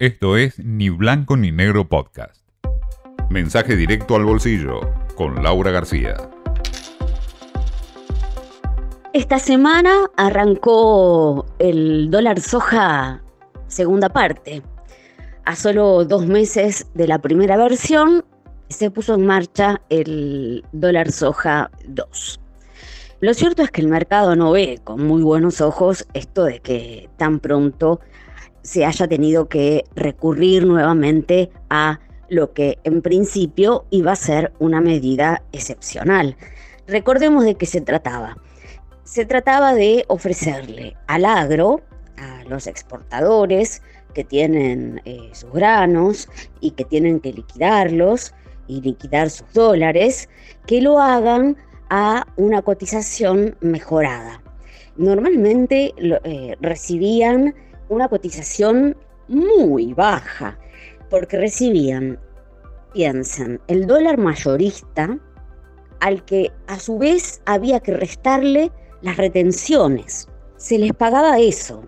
Esto es Ni Blanco ni Negro Podcast. Mensaje directo al bolsillo con Laura García. Esta semana arrancó el dólar soja segunda parte. A solo dos meses de la primera versión se puso en marcha el dólar soja 2. Lo cierto es que el mercado no ve con muy buenos ojos esto de que tan pronto se haya tenido que recurrir nuevamente a lo que en principio iba a ser una medida excepcional. Recordemos de qué se trataba. Se trataba de ofrecerle al agro, a los exportadores que tienen eh, sus granos y que tienen que liquidarlos y liquidar sus dólares, que lo hagan a una cotización mejorada. Normalmente eh, recibían una cotización muy baja, porque recibían, piensen, el dólar mayorista, al que a su vez había que restarle las retenciones. Se les pagaba eso,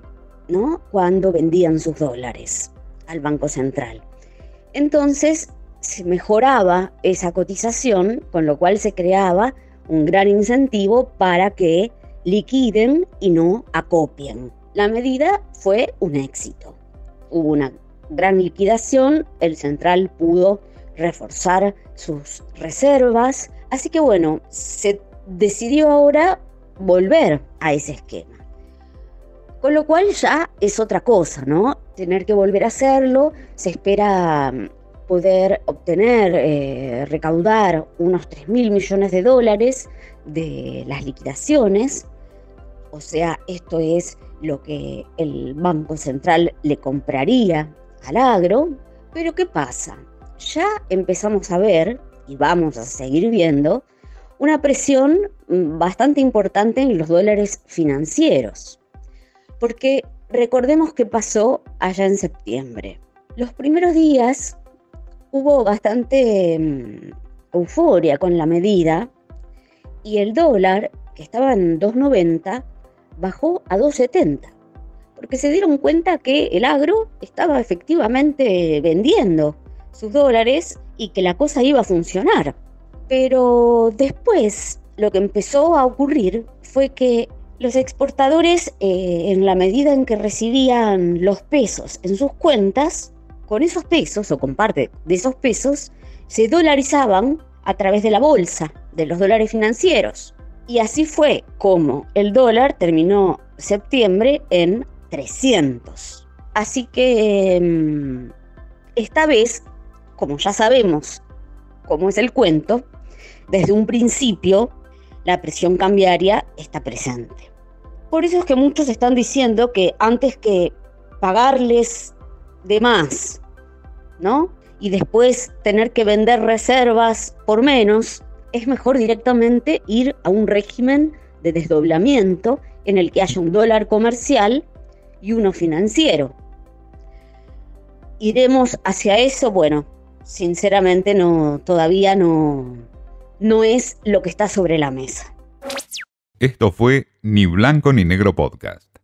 ¿no? Cuando vendían sus dólares al Banco Central. Entonces se mejoraba esa cotización, con lo cual se creaba un gran incentivo para que liquiden y no acopien. La medida fue un éxito. Hubo una gran liquidación, el central pudo reforzar sus reservas, así que bueno, se decidió ahora volver a ese esquema. Con lo cual ya es otra cosa, ¿no? Tener que volver a hacerlo, se espera mm, poder obtener, eh, recaudar unos 3 mil millones de dólares de las liquidaciones, o sea, esto es lo que el Banco Central le compraría al agro. Pero ¿qué pasa? Ya empezamos a ver, y vamos a seguir viendo, una presión mm, bastante importante en los dólares financieros. Porque recordemos qué pasó allá en septiembre. Los primeros días hubo bastante mm, euforia con la medida y el dólar, que estaba en 2.90, bajó a 2,70, porque se dieron cuenta que el agro estaba efectivamente vendiendo sus dólares y que la cosa iba a funcionar. Pero después lo que empezó a ocurrir fue que los exportadores, eh, en la medida en que recibían los pesos en sus cuentas, con esos pesos o con parte de esos pesos, se dolarizaban a través de la bolsa, de los dólares financieros. Y así fue como el dólar terminó septiembre en 300. Así que em, esta vez, como ya sabemos cómo es el cuento, desde un principio la presión cambiaria está presente. Por eso es que muchos están diciendo que antes que pagarles de más, ¿no? Y después tener que vender reservas por menos, es mejor directamente ir a un régimen de desdoblamiento en el que haya un dólar comercial y uno financiero. ¿Iremos hacia eso? Bueno, sinceramente no, todavía no, no es lo que está sobre la mesa. Esto fue Ni Blanco ni Negro Podcast.